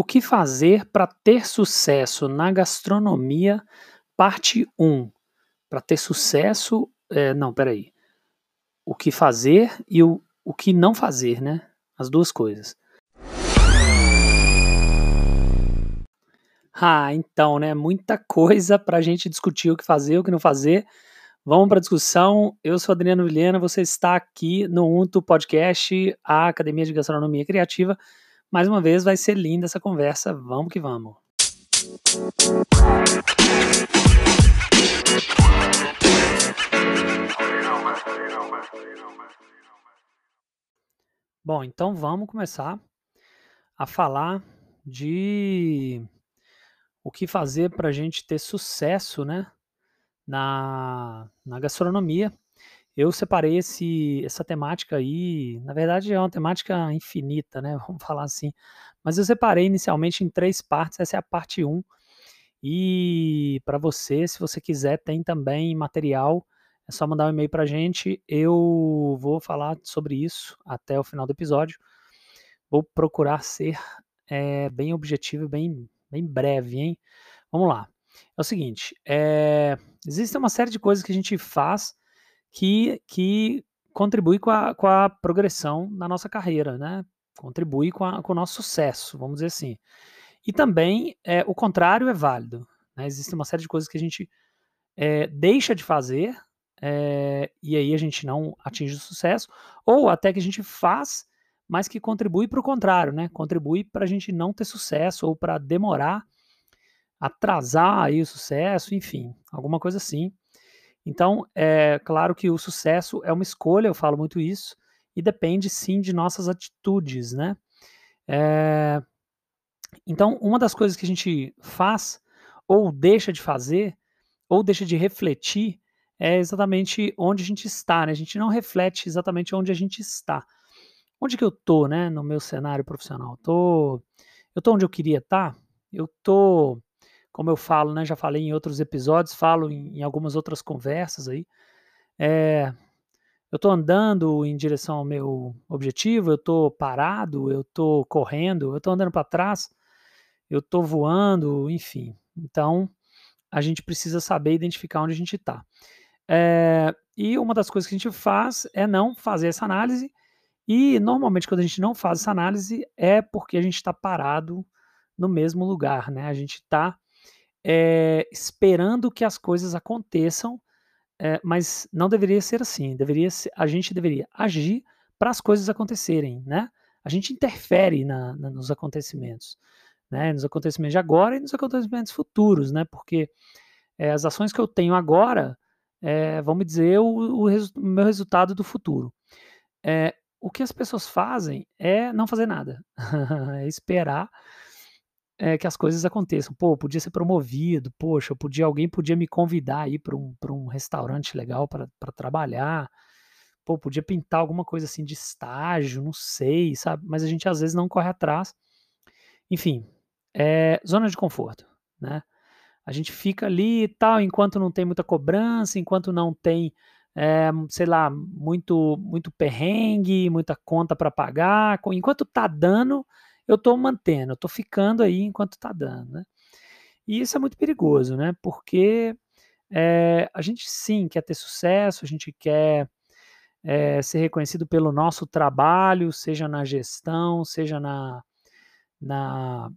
O que fazer para ter sucesso na gastronomia, parte 1. Para ter sucesso. É, não, peraí. O que fazer e o, o que não fazer, né? As duas coisas. Ah, então, né? Muita coisa para a gente discutir o que fazer, o que não fazer. Vamos para a discussão. Eu sou Adriano Vilhena, você está aqui no UNTO Podcast, a Academia de Gastronomia Criativa mais uma vez vai ser linda essa conversa. Vamos que vamos. Bom, então vamos começar a falar de o que fazer para a gente ter sucesso, né, na, na gastronomia eu separei esse, essa temática aí, na verdade é uma temática infinita, né? Vamos falar assim. Mas eu separei inicialmente em três partes, essa é a parte 1. Um, e para você, se você quiser, tem também material, é só mandar um e-mail para a gente. Eu vou falar sobre isso até o final do episódio. Vou procurar ser é, bem objetivo, bem, bem breve, hein? Vamos lá. É o seguinte, é, existe uma série de coisas que a gente faz que, que contribui com a, com a progressão na nossa carreira, né? Contribui com, a, com o nosso sucesso, vamos dizer assim. E também é, o contrário é válido. Né? Existe uma série de coisas que a gente é, deixa de fazer é, e aí a gente não atinge o sucesso, ou até que a gente faz, mas que contribui para o contrário, né? Contribui para a gente não ter sucesso ou para demorar, atrasar aí o sucesso, enfim, alguma coisa assim. Então, é claro que o sucesso é uma escolha, eu falo muito isso, e depende sim de nossas atitudes, né? É... Então, uma das coisas que a gente faz, ou deixa de fazer, ou deixa de refletir, é exatamente onde a gente está, né? A gente não reflete exatamente onde a gente está. Onde que eu tô, né, no meu cenário profissional? Tô, eu tô onde eu queria estar? Tá? Eu tô como eu falo, né, já falei em outros episódios, falo em, em algumas outras conversas aí. É, eu estou andando em direção ao meu objetivo, eu estou parado, eu estou correndo, eu estou andando para trás, eu estou voando, enfim. Então, a gente precisa saber identificar onde a gente está. É, e uma das coisas que a gente faz é não fazer essa análise, e normalmente quando a gente não faz essa análise é porque a gente está parado no mesmo lugar, né? A gente está é, esperando que as coisas aconteçam, é, mas não deveria ser assim. Deveria ser, a gente deveria agir para as coisas acontecerem, né? A gente interfere na, na, nos acontecimentos, né? Nos acontecimentos de agora e nos acontecimentos futuros, né? Porque é, as ações que eu tenho agora vão me dizer o, o, resu meu resultado do futuro. o que as pessoas fazem é não fazer nada, é esperar é, que as coisas aconteçam. Pô, podia ser promovido, poxa, podia, alguém podia me convidar aí para um, um restaurante legal para trabalhar. Pô, podia pintar alguma coisa assim de estágio, não sei, sabe? Mas a gente às vezes não corre atrás. Enfim, é zona de conforto, né? A gente fica ali e tal, enquanto não tem muita cobrança, enquanto não tem, é, sei lá, muito, muito perrengue, muita conta para pagar, enquanto tá dando, eu estou mantendo, eu estou ficando aí enquanto está dando. Né? E isso é muito perigoso, né? Porque é, a gente sim quer ter sucesso, a gente quer é, ser reconhecido pelo nosso trabalho, seja na gestão, seja na, na,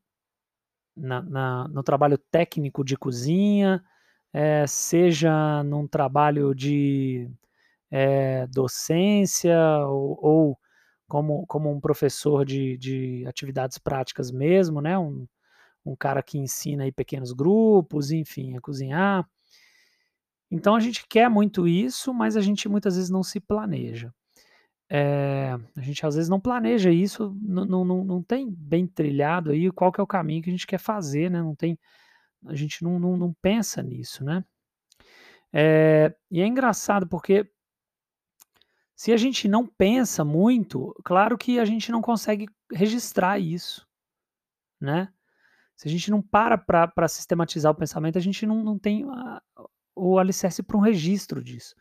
na, na no trabalho técnico de cozinha, é, seja num trabalho de docência ou, ou como, como um professor de, de atividades práticas mesmo, né? Um, um cara que ensina aí pequenos grupos, enfim, a cozinhar. Então a gente quer muito isso, mas a gente muitas vezes não se planeja. É, a gente às vezes não planeja isso, não, não, não tem bem trilhado aí qual que é o caminho que a gente quer fazer, né? Não tem, a gente não, não, não pensa nisso, né? É, e é engraçado porque se a gente não pensa muito, claro que a gente não consegue registrar isso, né? Se a gente não para para sistematizar o pensamento, a gente não, não tem a, o alicerce para um registro disso.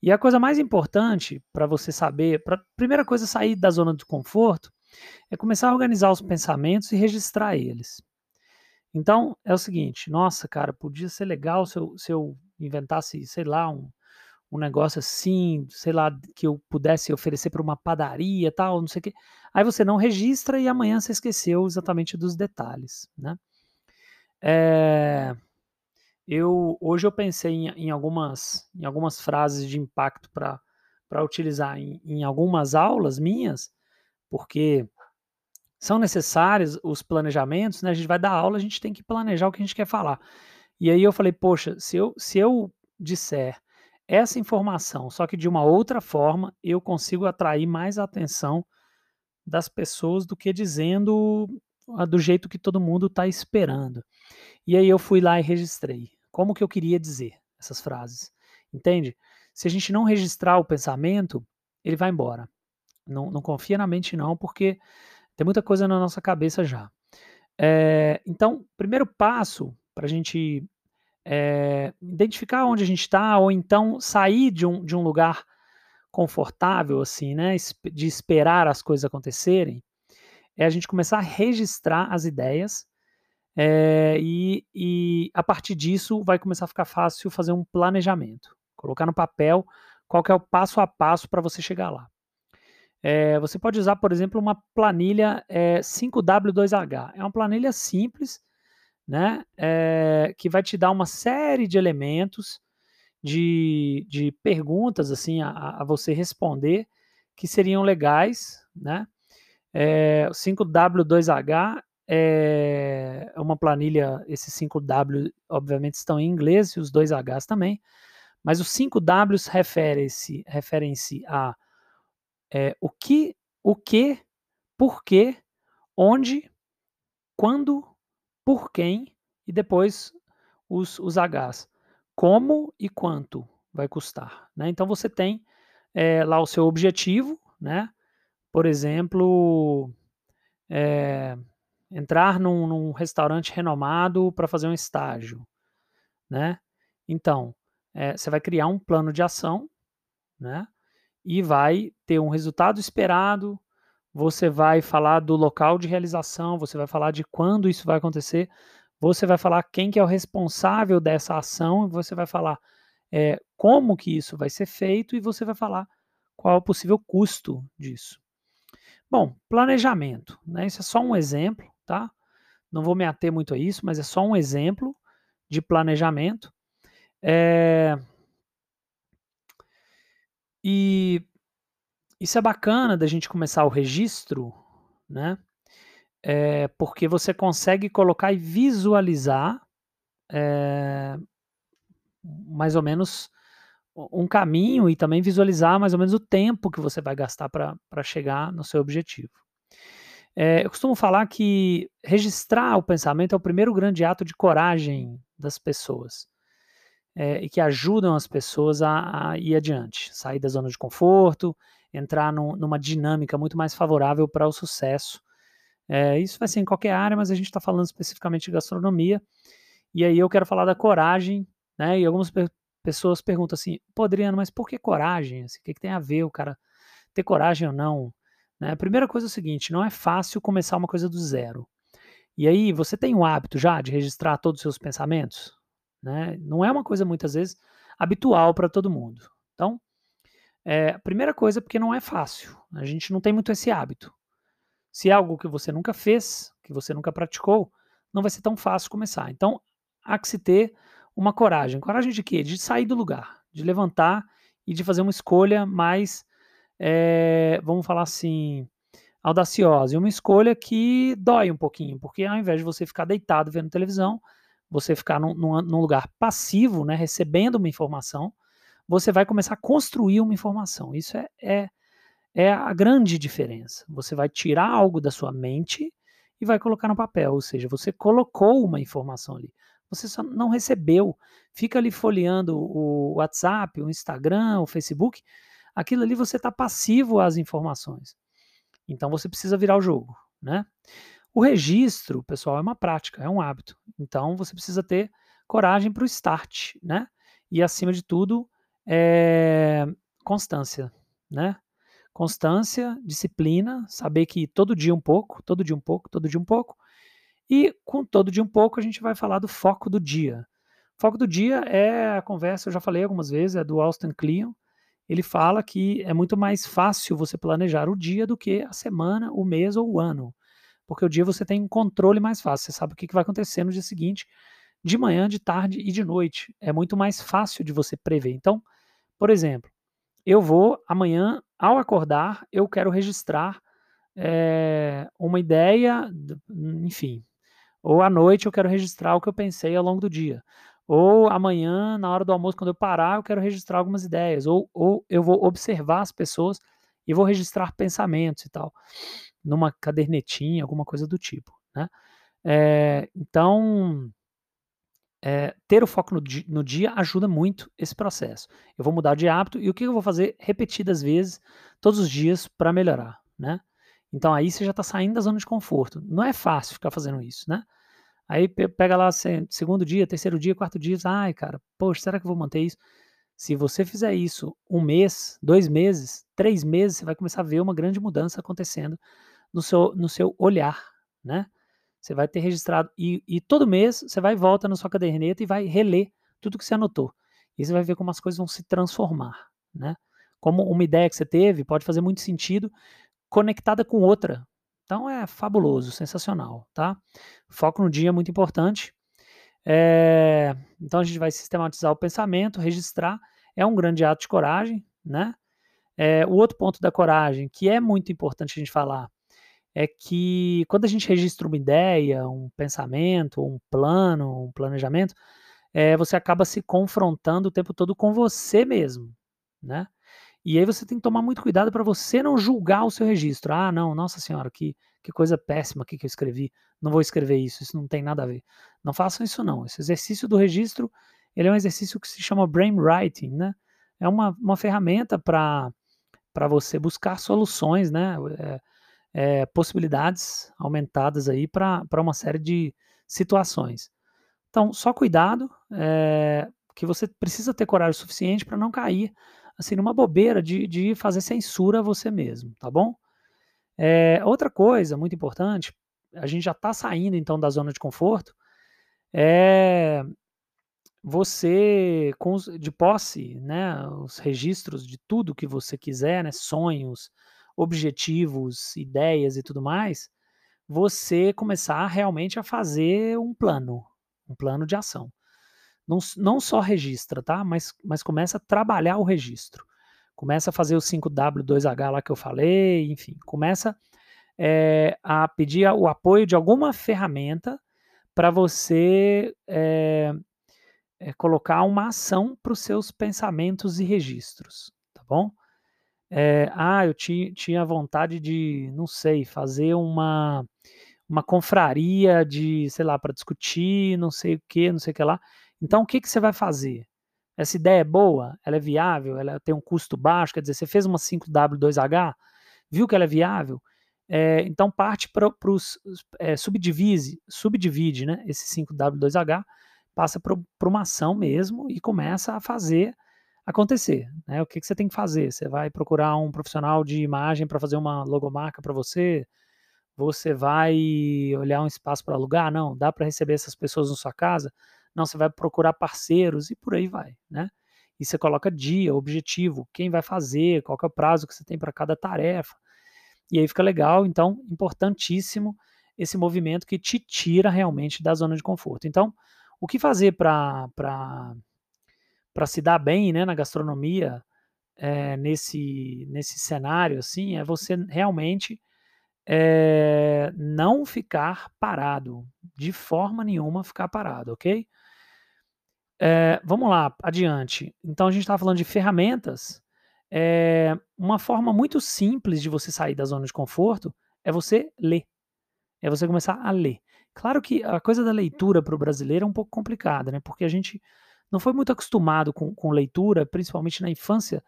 E a coisa mais importante para você saber, para primeira coisa sair da zona de conforto, É começar a organizar os pensamentos e registrar eles. Então, é o seguinte, nossa, cara, podia ser legal se eu, se eu inventasse, sei lá, um, um negócio assim, sei lá, que eu pudesse oferecer para uma padaria, tal, não sei o quê. Aí você não registra e amanhã você esqueceu exatamente dos detalhes, né? É, eu hoje eu pensei em, em, algumas em algumas frases de impacto para para utilizar em, em algumas aulas minhas, porque são necessários os planejamentos, né? A gente vai dar aula, a gente tem que planejar o que a gente quer falar. E aí eu falei, poxa, se eu, se eu disser essa informação, só que de uma outra forma, eu consigo atrair mais a atenção das pessoas do que dizendo ah, do jeito que todo mundo está esperando. E aí eu fui lá e registrei. Como que eu queria dizer essas frases? Entende? Se a gente não registrar o pensamento, ele vai embora. Não, não confia na mente, não, porque tem muita coisa na nossa cabeça já. É, então, primeiro passo para a gente é, identificar onde a gente está, ou então sair de um, de um lugar confortável, assim, né, de esperar as coisas acontecerem, é a gente começar a registrar as ideias é, e, e a partir disso vai começar a ficar fácil fazer um planejamento, colocar no papel qual é o passo a passo para você chegar lá. É, você pode usar, por exemplo, uma planilha é, 5W2H. É uma planilha simples, né, é, que vai te dar uma série de elementos, de, de perguntas assim a, a você responder que seriam legais, né? É, o 5W2H é uma planilha, esses 5W obviamente estão em inglês e os dois Hs também, mas os 5Ws referem-se referem a é, o que, o que, por quê, onde, quando, por quem e depois os, os Hs. Como e quanto vai custar. Né? Então você tem é, lá o seu objetivo, né? por exemplo, é, entrar num, num, restaurante renomado para fazer um estágio. Né? Então, é, você vai criar um plano de ação, né? e vai ter um resultado esperado. Você vai falar do local de realização, você vai falar de quando isso vai acontecer, você vai falar quem que é o responsável dessa ação, você vai falar é, como que isso vai ser feito e você vai falar qual é o possível custo disso. Bom, planejamento, né? Isso é só um exemplo, tá? Não vou me ater muito a isso, mas é só um exemplo de planejamento. É, e isso é bacana da gente começar o registro, né? É, porque você consegue colocar e visualizar é, mais ou menos um caminho e também visualizar mais ou menos o tempo que você vai gastar para chegar no seu objetivo. É, eu costumo falar que registrar o pensamento é o primeiro grande ato de coragem das pessoas é, e que ajudam as pessoas a, a, ir adiante, sair da zona de conforto, entrar num, numa dinâmica muito mais favorável para o sucesso. É, isso vai ser em qualquer área, mas a gente está falando especificamente de gastronomia. E aí eu quero falar da coragem, né? E algumas pe pessoas perguntam assim, pô, mas por que coragem? Assim, o que, que, tem a ver o cara ter coragem ou não? Né? A primeira coisa é o seguinte, não é fácil começar uma coisa do zero. E aí, você tem o hábito já de registrar todos os seus pensamentos? Né? Não é uma coisa, muitas vezes, habitual para todo mundo. Então, é, a primeira coisa é porque não é fácil. A gente não tem muito esse hábito. Se é algo que você nunca fez, que você nunca praticou, não vai ser tão fácil começar. Então, há que se ter uma coragem. Coragem de quê? De sair do lugar, de levantar e de fazer uma escolha mais, é, vamos falar assim, audaciosa. E uma escolha que dói um pouquinho, porque ao invés de você ficar deitado vendo televisão, você ficar num, num, num lugar passivo, né, recebendo uma informação, você vai começar a construir uma informação. Isso é, é, é a grande diferença. Você vai tirar algo da sua mente e vai colocar no papel, ou seja, você colocou uma informação ali. Você só não recebeu. Fica ali folheando o WhatsApp, o Instagram, o Facebook. Aquilo ali você está passivo às informações. Então você precisa virar o jogo, né? O registro, pessoal, é uma prática, é um hábito. Então você precisa ter coragem para o start, né? E acima de tudo, é constância, né? Constância, disciplina, saber que todo dia um pouco, todo dia um pouco, todo dia um pouco. E com todo dia um pouco a gente vai falar do foco do dia. Foco do dia é a conversa, eu já falei algumas vezes, é do Austin Kleon. Ele fala que é muito mais fácil você planejar o dia do que a semana, o mês ou o ano. Porque o dia você tem um controle mais fácil, você sabe o que vai acontecer no dia seguinte, de manhã, de tarde e de noite. É muito mais fácil de você prever. Então, por exemplo, eu vou amanhã, ao acordar, eu quero registrar é, uma ideia, enfim, ou à noite eu quero registrar o que eu pensei ao longo do dia. Ou amanhã, na hora do almoço, quando eu parar, eu quero registrar algumas ideias. Ou, ou eu vou observar as pessoas e vou registrar pensamentos e tal. Numa cadernetinha, alguma coisa do tipo. Né? É, então, é, ter o foco no dia, no dia, ajuda muito esse processo. Eu vou mudar de hábito e o que eu vou fazer repetidas vezes, todos os dias, para melhorar. Né? Então aí você já está saindo da zona de conforto. Não é fácil ficar fazendo isso, né? Aí pega lá segundo dia, terceiro dia, quarto dia, ai, cara, poxa, será que eu vou manter isso? Se você fizer isso um mês, dois meses, três meses, você vai começar a ver uma grande mudança acontecendo no seu, no seu olhar, né? Você vai ter registrado, e, e todo mês você vai volta na sua caderneta e vai reler tudo que você anotou. E você vai ver como as coisas vão se transformar, né? Como uma ideia que você teve pode fazer muito sentido conectada com outra, então é fabuloso, sensacional, tá? Foco no dia é muito importante. É, então a gente vai sistematizar o pensamento, registrar. É um grande ato de coragem, né? É, o outro ponto da coragem, que é muito importante a gente falar, é que quando a gente registra uma ideia, um pensamento, um plano, um planejamento, é, você acaba se confrontando o tempo todo com você mesmo, né? E aí você tem que tomar muito cuidado para você não julgar o seu registro. Ah, não, nossa senhora, que, que coisa péssima aqui que eu escrevi. Não vou escrever isso, isso não tem nada a ver. Não façam isso não. Esse exercício do registro, ele é um exercício que se chama brainwriting, né? É uma, uma ferramenta para você buscar soluções, né? É, é, possibilidades aumentadas aí para uma série de situações. Então, só cuidado, é, que você precisa ter coragem suficiente para não cair assim, numa bobeira de, de fazer censura a você mesmo, tá bom? É, outra coisa muito importante, a gente já está saindo então da zona de conforto, é você, com de posse, né, os registros de tudo que você quiser, né, sonhos, objetivos, ideias e tudo mais, você começar realmente a fazer um plano, um plano de ação não, não só registra, tá? Mas, mas começa a trabalhar o registro. Começa a fazer o 5W2H lá que eu falei, enfim, começa é, a pedir o apoio de alguma ferramenta para você é, é, colocar uma ação para os seus pensamentos e registros, tá bom? Ah, eu tinha, tinha vontade de, não sei, fazer uma, uma confraria de, sei lá, para discutir, não sei o que, não sei o que lá. Então, o que, que você vai fazer? Essa ideia é boa? Ela é viável? Ela tem um custo baixo? Quer dizer, você fez uma 5W2H, viu que ela é viável? É, então, parte para os. É, subdivide, subdivide né, esse 5W2H, passa para uma ação mesmo e começa a fazer acontecer. Né? O que, que você tem que fazer? Você vai procurar um profissional de imagem para fazer uma logomarca para você? Você vai olhar um espaço para alugar? Não, dá para receber essas pessoas na sua casa? Não, você vai procurar parceiros e por aí vai, né? E você coloca dia, objetivo, quem vai fazer, qual é o prazo que você tem para cada tarefa. E aí fica legal, então, importantíssimo esse movimento que te tira realmente da zona de conforto. Então, o que fazer para se dar bem né, na gastronomia é, nesse, nesse cenário assim é você realmente é, não ficar parado, de forma nenhuma ficar parado, ok? É, vamos lá, adiante. Então a gente está falando de ferramentas. Uma forma muito simples de você sair da zona de conforto é você ler. É você começar a ler. Claro que a coisa da leitura para o brasileiro é um pouco complicada, né? Porque a gente não foi muito acostumado com, com leitura, principalmente na infância,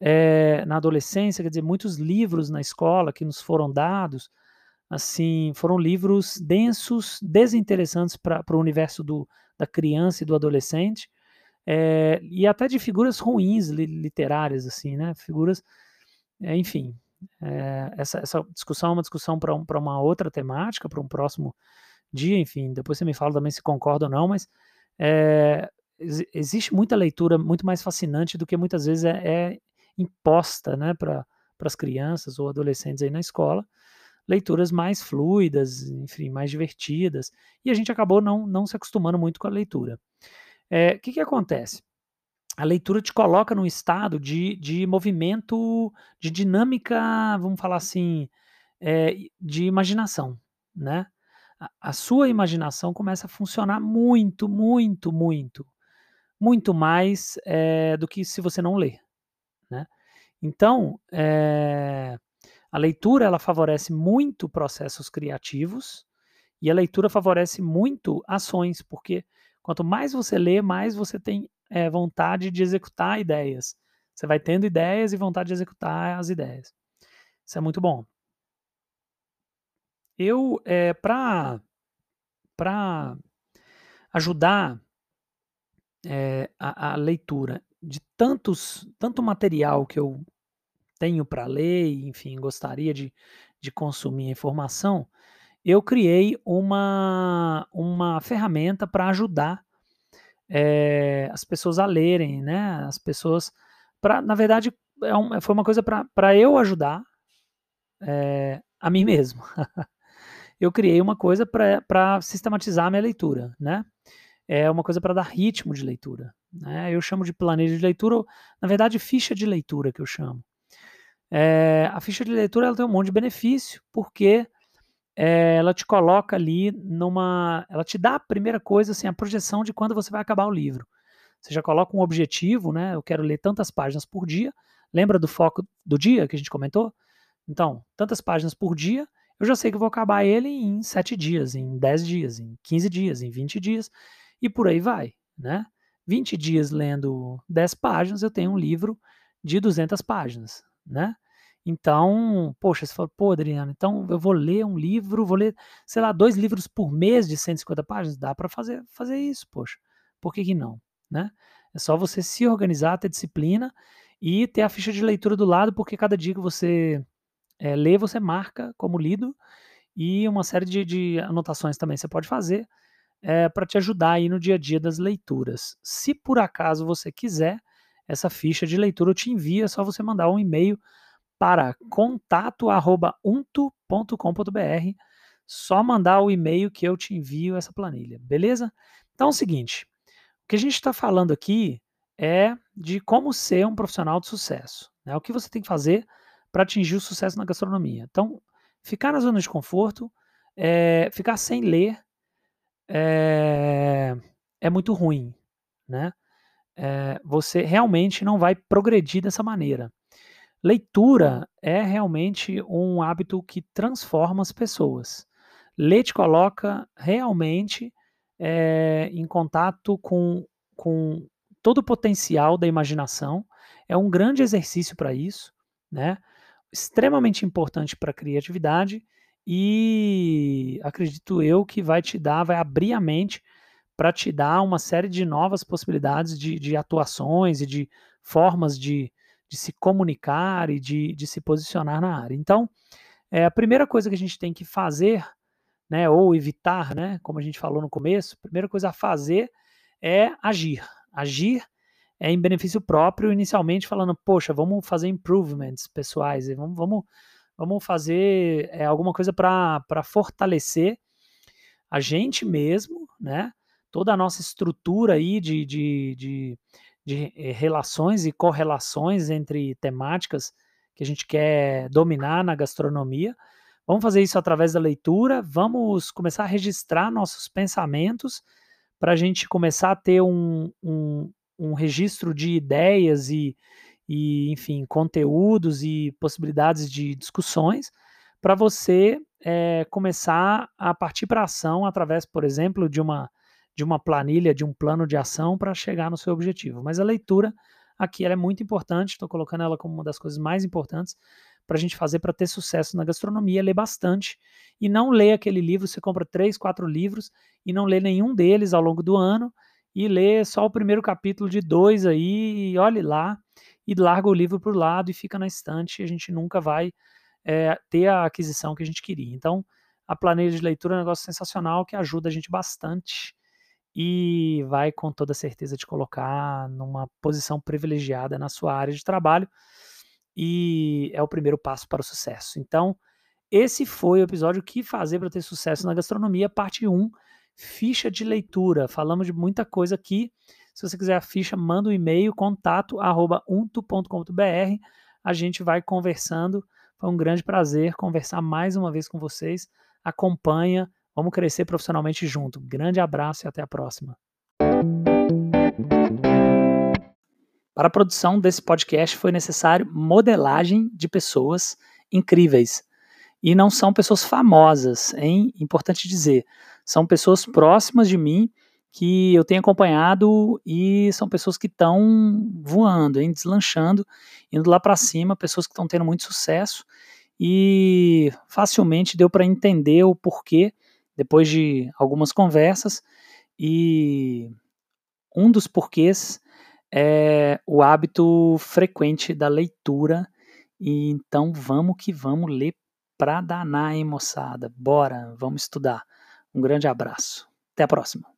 é, na adolescência, quer dizer, muitos livros na escola que nos foram dados, assim, foram livros densos, desinteressantes para o universo do, da criança e do adolescente, é, e até de figuras ruins li, literárias, assim, né? Figuras é, enfim, essa, essa discussão é uma discussão para um, uma outra temática, para um próximo dia, enfim, depois você me fala também se concorda ou não, mas existe muita leitura muito mais fascinante do que muitas vezes é, é imposta né, para as crianças ou adolescentes aí na escola, leituras mais fluidas, enfim, mais divertidas, e a gente acabou não, não se acostumando muito com a leitura. O é, que, que acontece? A leitura te coloca num estado de, de movimento, de dinâmica, vamos falar assim, é, de imaginação, né? A, a sua imaginação começa a funcionar muito, muito, muito muito mais é, do que se você não lê. Né? Então, é, a leitura ela favorece muito processos criativos e a leitura favorece muito ações, porque quanto mais você lê, mais você tem é, vontade de executar ideias. Você vai tendo ideias e vontade de executar as ideias. Isso é muito bom. Eu, é, para ajudar é, a, a, leitura de tantos, tanto material que eu tenho para ler, enfim, gostaria de, de consumir informação, eu criei uma, uma ferramenta para ajudar é, as pessoas a lerem, né? As pessoas, para, na verdade, é um, foi uma coisa para eu ajudar é, a mim mesmo. eu criei uma coisa para sistematizar a minha leitura, né? É uma coisa para dar ritmo de leitura. Né? Eu chamo de planilha de leitura, ou, na verdade, ficha de leitura que eu chamo. É, a ficha de leitura ela tem um monte de benefício, porque é, ela te coloca ali numa. Ela te dá a primeira coisa, assim, a projeção de quando você vai acabar o livro. Você já coloca um objetivo, né? Eu quero ler tantas páginas por dia. Lembra do foco do dia que a gente comentou? Então, tantas páginas por dia, eu já sei que vou acabar ele em 7 dias, em 10 dias, em 15 dias, em 20 dias e por aí vai, né? 20 dias lendo 10 páginas, eu tenho um livro de 200 páginas, né? Então, poxa, você fala, pô, Adriano, então eu vou ler um livro, vou ler, sei lá, dois livros por mês de 150 páginas? Dá para fazer, fazer isso, poxa. Por que, que não, né? É só você se organizar, ter disciplina e ter a ficha de leitura do lado, porque cada dia que você é, lê, você marca como lido e uma série de, de anotações também você pode fazer é, para te ajudar aí no dia a dia das leituras. Se por acaso você quiser essa ficha de leitura, eu te envio, é só você mandar um e-mail para contato@unto.com.br. Só mandar o e-mail que eu te envio essa planilha, beleza? Então é o seguinte, o que a gente está falando aqui é de como ser um profissional de sucesso. Né? O que você tem que fazer para atingir o sucesso na gastronomia. Então, ficar na zona de conforto, é, ficar sem ler, é, é muito ruim, né? É, você realmente não vai progredir dessa maneira. Leitura é realmente um hábito que transforma as pessoas. Ler te coloca realmente é, em contato com, com todo o potencial da imaginação. É um grande exercício para isso, né? Extremamente importante para a criatividade e acredito eu que vai te dar, vai abrir a mente para te dar uma série de novas possibilidades de, de atuações e de formas de, de se comunicar e de, de se posicionar na área. Então, é, a primeira coisa que a gente tem que fazer, né, ou evitar, né, como a gente falou no começo, a primeira coisa a fazer é agir. Agir é em benefício próprio, inicialmente falando, poxa, vamos fazer improvements pessoais, vamos, vamos vamos fazer é, alguma coisa para fortalecer a gente mesmo, né? Toda a nossa estrutura aí de, de, de, de eh, relações e correlações entre temáticas que a gente quer dominar na gastronomia. Vamos fazer isso através da leitura, vamos começar a registrar nossos pensamentos para a gente começar a ter um, um, um registro de ideias e, e, enfim, conteúdos e possibilidades de discussões para você é, começar a partir para ação através, por exemplo, de uma, de uma planilha, de um plano de ação para chegar no seu objetivo. Mas a leitura aqui é muito importante, estou colocando ela como uma das coisas mais importantes para a gente fazer para ter sucesso na gastronomia, ler bastante e não ler aquele livro, você compra três, quatro livros e não lê nenhum deles ao longo do ano e lê só o primeiro capítulo de dois aí e olhe lá e larga o livro para o lado e fica na estante e a gente nunca vai é, ter a aquisição que a gente queria. Então, a planilha de leitura é um negócio sensacional que ajuda a gente bastante e vai com toda certeza te colocar numa posição privilegiada na sua área de trabalho e é o primeiro passo para o sucesso. Então, esse foi o episódio que fazer para ter sucesso na gastronomia, parte 1, ficha de leitura. Falamos de muita coisa aqui. Se você quiser a ficha, manda um e-mail, contato arroba unto.com.br. A gente vai conversando. Foi um grande prazer conversar mais uma vez com vocês. Acompanha, vamos crescer profissionalmente junto. Grande abraço e até a próxima. Para a produção desse podcast foi necessário modelagem de pessoas incríveis e não são pessoas famosas, hein? Importante dizer. São pessoas próximas de mim que eu tenho acompanhado e são pessoas que estão voando, hein? deslanchando, indo lá para cima, pessoas que estão tendo muito sucesso e facilmente deu para entender o porquê depois de algumas conversas e um dos porquês é o hábito frequente da leitura e então vamos que vamos ler pra danar, hein, moçada? Bora, vamos estudar. Um grande abraço. Até a próxima.